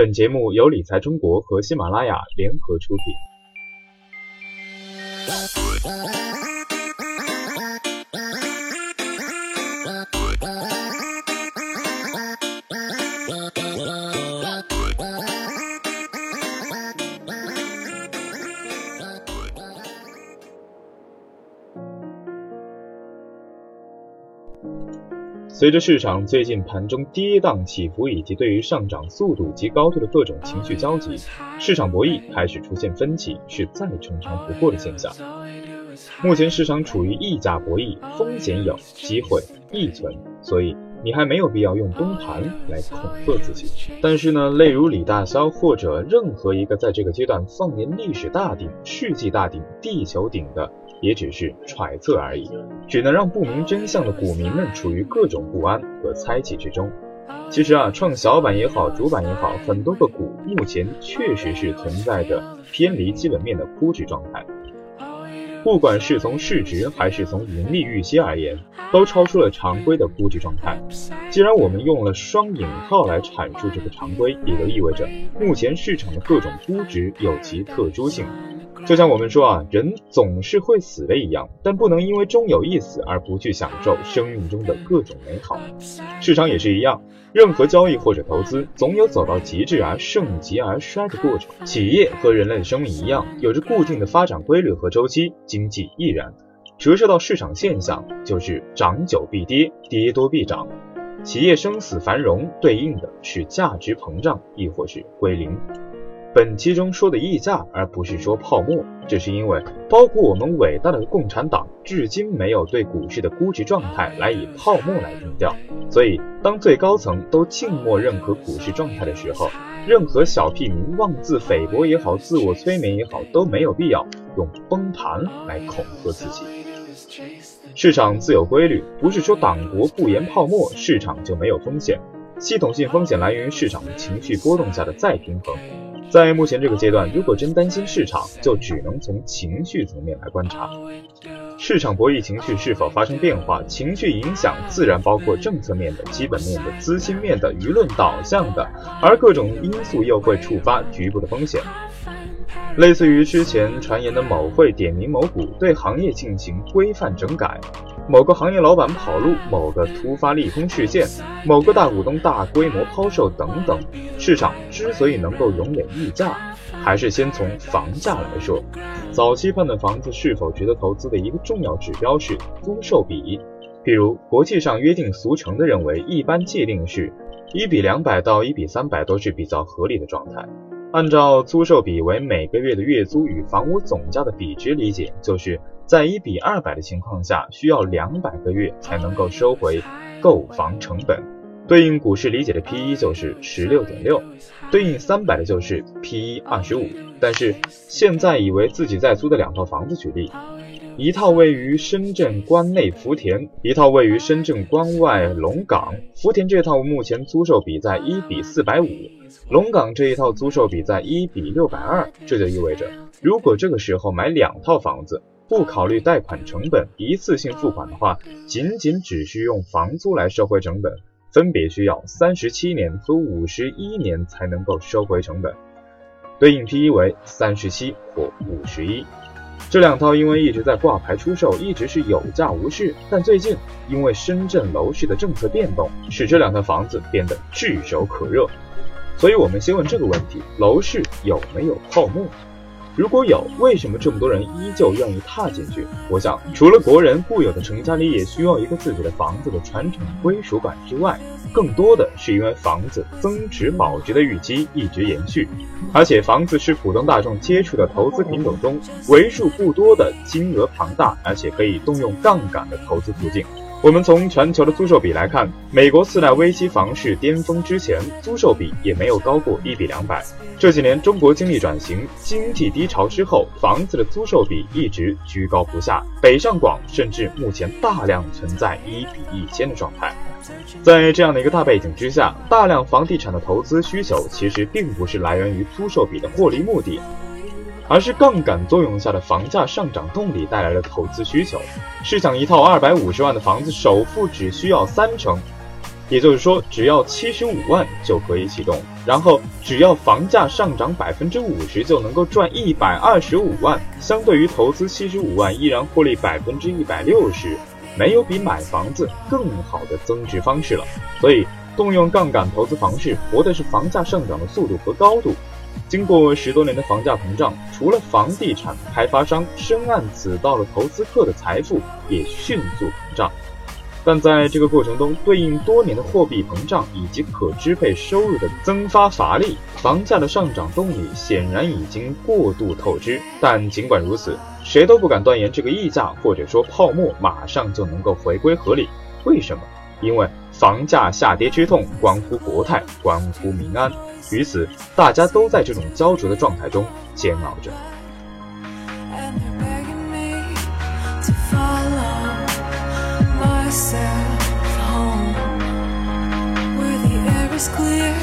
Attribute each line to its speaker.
Speaker 1: 本节目由理财中国和喜马拉雅联合出品。随着市场最近盘中跌宕起伏，以及对于上涨速度及高度的各种情绪交集，市场博弈开始出现分歧，是再正常不过的现象。目前市场处于溢价博弈，风险有，机会亦存，所以你还没有必要用崩盘来恐吓自己。但是呢，例如李大霄或者任何一个在这个阶段放眼历史大顶、世纪大顶、地球顶的。也只是揣测而已，只能让不明真相的股民们处于各种不安和猜忌之中。其实啊，创小板也好，主板也好，很多个股目前确实是存在着偏离基本面的估值状态。不管是从市值还是从盈利预期而言，都超出了常规的估值状态。既然我们用了双引号来阐述这个常规，也就意味着目前市场的各种估值有其特殊性。就像我们说啊，人总是会死的一样，但不能因为终有一死而不去享受生命中的各种美好。市场也是一样，任何交易或者投资，总有走到极致而盛极而衰的过程。企业和人类的生命一样，有着固定的发展规律和周期，经济亦然。折射到市场现象，就是涨久必跌，跌多必涨。企业生死繁荣，对应的是价值膨胀，亦或是归零。本期中说的溢价，而不是说泡沫，这是因为包括我们伟大的共产党，至今没有对股市的估值状态来以泡沫来定调。所以，当最高层都静默认可股市状态的时候，任何小屁民妄自菲薄也好，自我催眠也好，都没有必要用崩盘来恐吓自己。市场自有规律，不是说党国不言泡沫，市场就没有风险。系统性风险来源于市场情绪波动下的再平衡。在目前这个阶段，如果真担心市场，就只能从情绪层面来观察，市场博弈情绪是否发生变化。情绪影响自然包括政策面的、基本面的、资金面的、舆论导向的，而各种因素又会触发局部的风险。类似于之前传言的某会点名某股对行业进行规范整改，某个行业老板跑路，某个突发利空事件，某个大股东大规模抛售等等，市场之所以能够容忍溢价，还是先从房价来说。早期判断房子是否值得投资的一个重要指标是租售比，譬如国际上约定俗成的认为，一般界定是一比两百到一比三百都是比较合理的状态。按照租售比为每个月的月租与房屋总价的比值理解，就是在一比二百的情况下，需要两百个月才能够收回购房成本。对应股市理解的 P/E 就是十六点六，对应三百的就是 P/E 二十五。但是现在以为自己在租的两套房子举例，一套位于深圳关内福田，一套位于深圳关外龙岗。福田这套目前租售比在一比四百五。龙岗这一套租售比在一比六百二，这就意味着，如果这个时候买两套房子，不考虑贷款成本，一次性付款的话，仅仅只需用房租来收回成本，分别需要三十七年和五十一年才能够收回成本，对应 P/E 为三十七或五十一。这两套因为一直在挂牌出售，一直是有价无市，但最近因为深圳楼市的政策变动，使这两套房子变得炙手可热。所以，我们先问这个问题：楼市有没有泡沫？如果有，为什么这么多人依旧愿意踏进去？我想，除了国人固有的成家立业需要一个自己的房子的传承归属感之外，更多的是因为房子增值保值的预期一直延续，而且房子是普通大众接触的投资品种中为数不多的金额庞大，而且可以动用杠杆的投资途径。我们从全球的租售比来看，美国次贷危机房市巅峰之前，租售比也没有高过一比两百。这几年中国经历转型、经济低潮之后，房子的租售比一直居高不下，北上广甚至目前大量存在一比一千的状态。在这样的一个大背景之下，大量房地产的投资需求其实并不是来源于租售比的获利目的。而是杠杆作用下的房价上涨动力带来的投资需求。试想，一套二百五十万的房子，首付只需要三成，也就是说，只要七十五万就可以启动，然后只要房价上涨百分之五十就能够赚一百二十五万，相对于投资七十五万依然获利百分之一百六十，没有比买房子更好的增值方式了。所以，动用杠杆投资房市，搏的是房价上涨的速度和高度。经过十多年的房价膨胀，除了房地产开发商深谙此道的投资客的财富也迅速膨胀。但在这个过程中，对应多年的货币膨胀以及可支配收入的增发乏力，房价的上涨动力显然已经过度透支。但尽管如此，谁都不敢断言这个溢价或者说泡沫马上就能够回归合理。为什么？因为房价下跌之痛关乎国泰，关乎民安。于此，大家都在这种焦灼的状态中煎熬着。clear